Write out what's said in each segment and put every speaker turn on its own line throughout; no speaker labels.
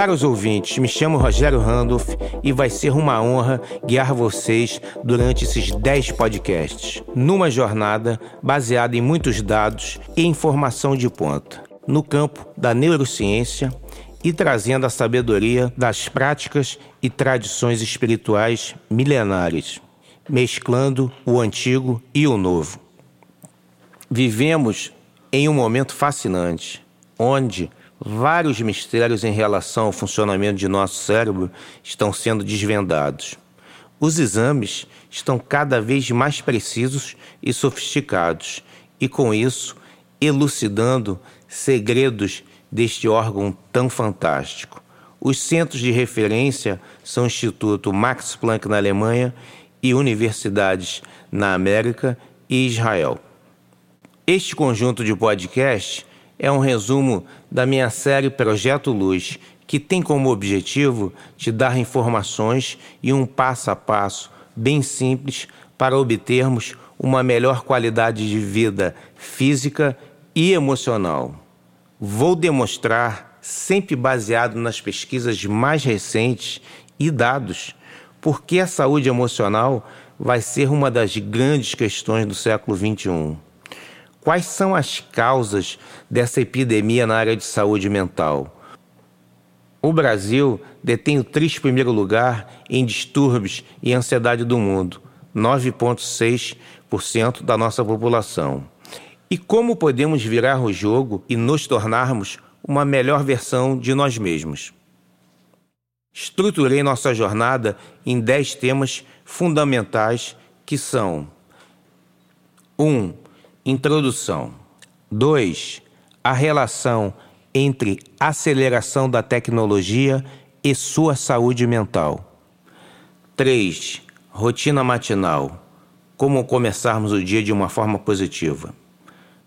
Caros ouvintes, me chamo Rogério Randolph e vai ser uma honra guiar vocês durante esses 10 podcasts, numa jornada baseada em muitos dados e informação de ponta, no campo da neurociência e trazendo a sabedoria das práticas e tradições espirituais milenares, mesclando o antigo e o novo. Vivemos em um momento fascinante, onde Vários mistérios em relação ao funcionamento de nosso cérebro estão sendo desvendados. Os exames estão cada vez mais precisos e sofisticados, e com isso, elucidando segredos deste órgão tão fantástico. Os centros de referência são o Instituto Max Planck na Alemanha e universidades na América e Israel. Este conjunto de podcasts é um resumo da minha série Projeto Luz, que tem como objetivo te dar informações e um passo a passo bem simples para obtermos uma melhor qualidade de vida física e emocional. Vou demonstrar, sempre baseado nas pesquisas mais recentes e dados, porque a saúde emocional vai ser uma das grandes questões do século XXI. Quais são as causas dessa epidemia na área de saúde mental? O Brasil detém o triste primeiro lugar em distúrbios e ansiedade do mundo, 9,6% da nossa população. E como podemos virar o jogo e nos tornarmos uma melhor versão de nós mesmos? Estruturei nossa jornada em 10 temas fundamentais que são: 1. Um, Introdução. 2. A relação entre aceleração da tecnologia e sua saúde mental. 3. Rotina matinal. Como começarmos o dia de uma forma positiva.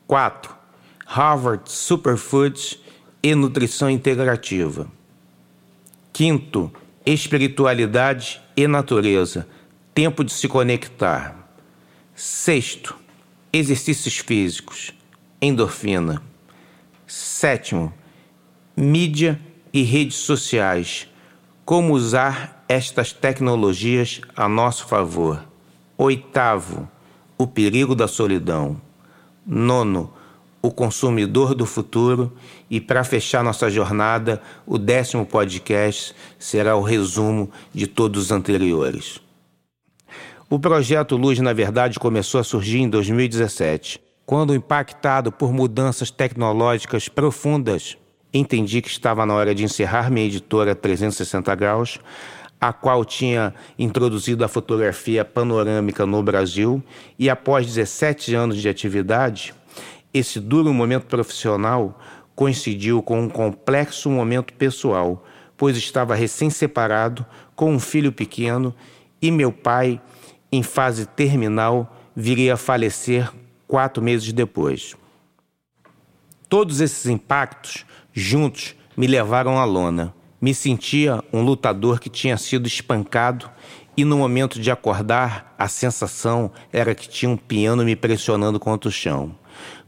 4. Harvard Superfoods e nutrição integrativa. Quinto, espiritualidade e natureza. Tempo de se conectar. Sexto, exercícios físicos, endorfina. Sétimo, mídia e redes sociais. Como usar estas tecnologias a nosso favor. Oitavo, o perigo da solidão. Nono, o consumidor do futuro. E para fechar nossa jornada, o décimo podcast será o resumo de todos os anteriores. O projeto Luz, na verdade, começou a surgir em 2017, quando, impactado por mudanças tecnológicas profundas, entendi que estava na hora de encerrar minha editora 360 Graus, a qual tinha introduzido a fotografia panorâmica no Brasil, e após 17 anos de atividade, esse duro momento profissional coincidiu com um complexo momento pessoal, pois estava recém-separado, com um filho pequeno, e meu pai em fase terminal, viria a falecer quatro meses depois. Todos esses impactos, juntos, me levaram à lona. Me sentia um lutador que tinha sido espancado e no momento de acordar, a sensação era que tinha um piano me pressionando contra o chão.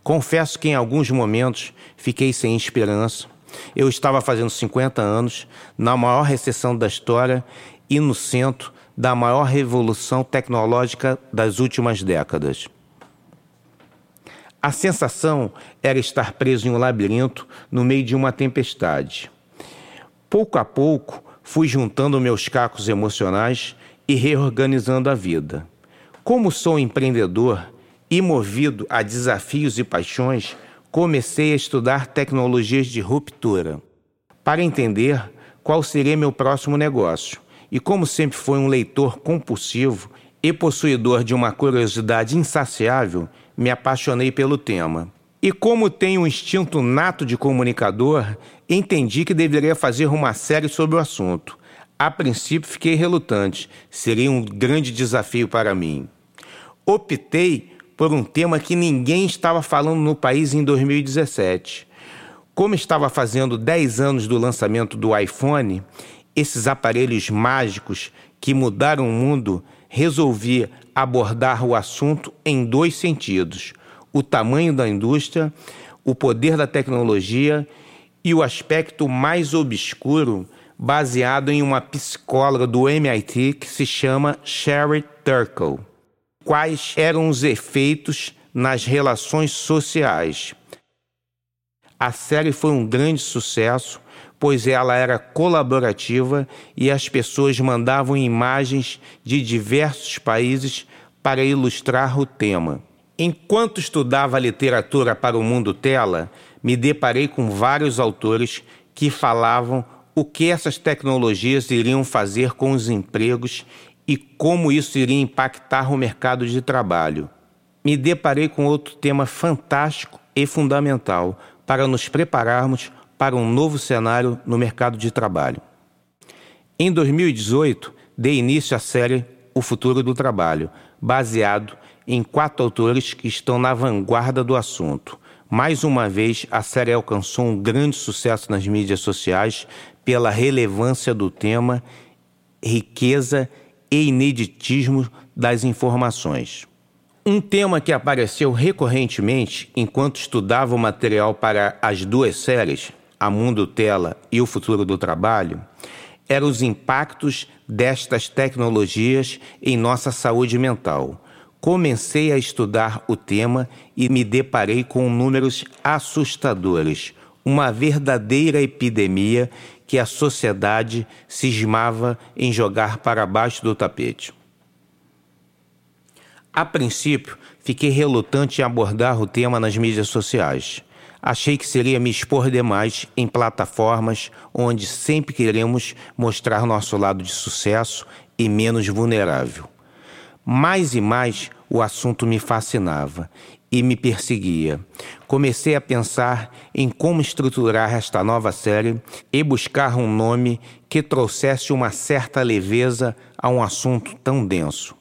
Confesso que em alguns momentos fiquei sem esperança. Eu estava fazendo 50 anos, na maior recessão da história e no centro da maior revolução tecnológica das últimas décadas. A sensação era estar preso em um labirinto no meio de uma tempestade. Pouco a pouco, fui juntando meus cacos emocionais e reorganizando a vida. Como sou empreendedor e movido a desafios e paixões, comecei a estudar tecnologias de ruptura para entender qual seria meu próximo negócio e como sempre foi um leitor compulsivo e possuidor de uma curiosidade insaciável, me apaixonei pelo tema. E como tenho um instinto nato de comunicador, entendi que deveria fazer uma série sobre o assunto. A princípio fiquei relutante, seria um grande desafio para mim. Optei por um tema que ninguém estava falando no país em 2017. Como estava fazendo 10 anos do lançamento do iPhone, esses aparelhos mágicos que mudaram o mundo, resolvi abordar o assunto em dois sentidos: o tamanho da indústria, o poder da tecnologia e o aspecto mais obscuro, baseado em uma psicóloga do MIT que se chama Sherry Turkle. Quais eram os efeitos nas relações sociais? A série foi um grande sucesso, pois ela era colaborativa e as pessoas mandavam imagens de diversos países para ilustrar o tema. Enquanto estudava literatura para o mundo tela, me deparei com vários autores que falavam o que essas tecnologias iriam fazer com os empregos e como isso iria impactar o mercado de trabalho. Me deparei com outro tema fantástico e fundamental para nos prepararmos para um novo cenário no mercado de trabalho. Em 2018, dei início à série O Futuro do Trabalho, baseado em quatro autores que estão na vanguarda do assunto. Mais uma vez, a série alcançou um grande sucesso nas mídias sociais pela relevância do tema, riqueza e ineditismo das informações. Um tema que apareceu recorrentemente enquanto estudava o material para as duas séries, A Mundo Tela e O Futuro do Trabalho, eram os impactos destas tecnologias em nossa saúde mental. Comecei a estudar o tema e me deparei com números assustadores, uma verdadeira epidemia que a sociedade cismava em jogar para baixo do tapete. A princípio, fiquei relutante em abordar o tema nas mídias sociais. Achei que seria me expor demais em plataformas onde sempre queremos mostrar nosso lado de sucesso e menos vulnerável. Mais e mais o assunto me fascinava e me perseguia. Comecei a pensar em como estruturar esta nova série e buscar um nome que trouxesse uma certa leveza a um assunto tão denso.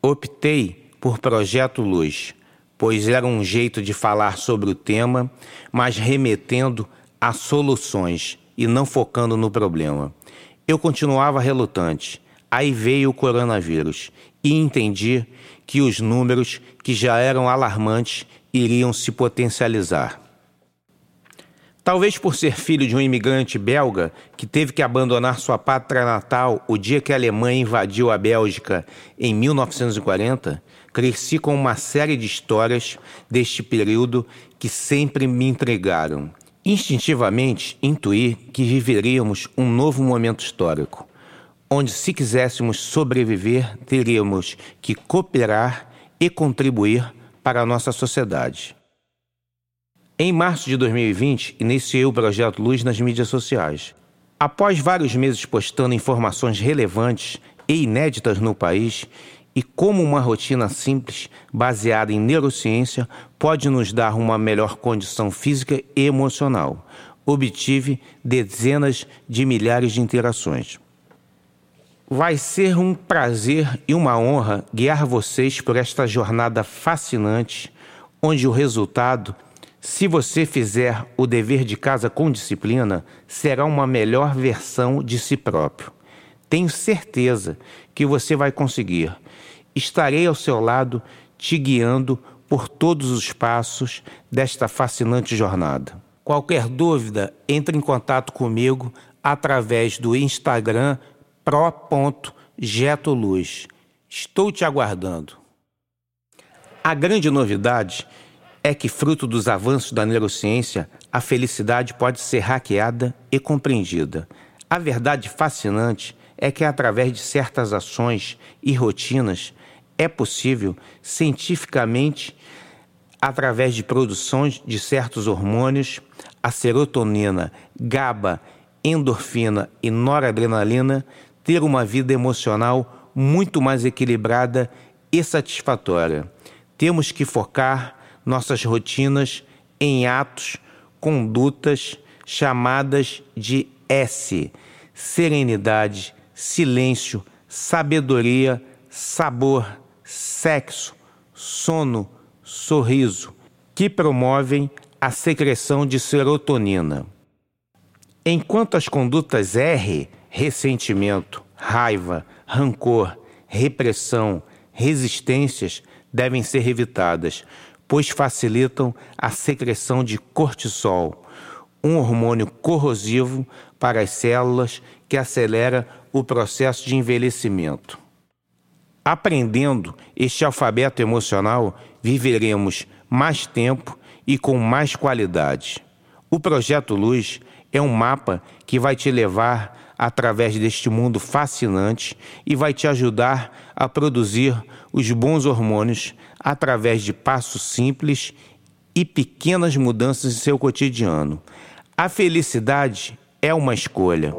Optei por Projeto Luz, pois era um jeito de falar sobre o tema, mas remetendo a soluções e não focando no problema. Eu continuava relutante. Aí veio o coronavírus e entendi que os números, que já eram alarmantes, iriam se potencializar. Talvez por ser filho de um imigrante belga que teve que abandonar sua pátria natal o dia que a Alemanha invadiu a Bélgica em 1940, cresci com uma série de histórias deste período que sempre me entregaram. Instintivamente intuí que viveríamos um novo momento histórico, onde, se quiséssemos sobreviver, teríamos que cooperar e contribuir para a nossa sociedade. Em março de 2020, iniciei o projeto Luz nas mídias sociais. Após vários meses postando informações relevantes e inéditas no país e como uma rotina simples, baseada em neurociência, pode nos dar uma melhor condição física e emocional, obtive dezenas de milhares de interações. Vai ser um prazer e uma honra guiar vocês por esta jornada fascinante, onde o resultado se você fizer o dever de casa com disciplina, será uma melhor versão de si próprio. Tenho certeza que você vai conseguir. Estarei ao seu lado, te guiando por todos os passos desta fascinante jornada. Qualquer dúvida, entre em contato comigo através do Instagram pro.getoluz. Estou te aguardando. A grande novidade é que, fruto dos avanços da neurociência, a felicidade pode ser hackeada e compreendida. A verdade fascinante é que, através de certas ações e rotinas, é possível, cientificamente, através de produções de certos hormônios, a serotonina, GABA, endorfina e noradrenalina, ter uma vida emocional muito mais equilibrada e satisfatória. Temos que focar nossas rotinas em atos, condutas chamadas de S: serenidade, silêncio, sabedoria, sabor, sexo, sono, sorriso, que promovem a secreção de serotonina. Enquanto as condutas R, ressentimento, raiva, rancor, repressão, resistências devem ser evitadas, pois facilitam a secreção de cortisol, um hormônio corrosivo para as células que acelera o processo de envelhecimento. Aprendendo este alfabeto emocional, viveremos mais tempo e com mais qualidade. O projeto Luz é um mapa que vai te levar através deste mundo fascinante e vai te ajudar a produzir os bons hormônios através de passos simples e pequenas mudanças em seu cotidiano. A felicidade é uma escolha.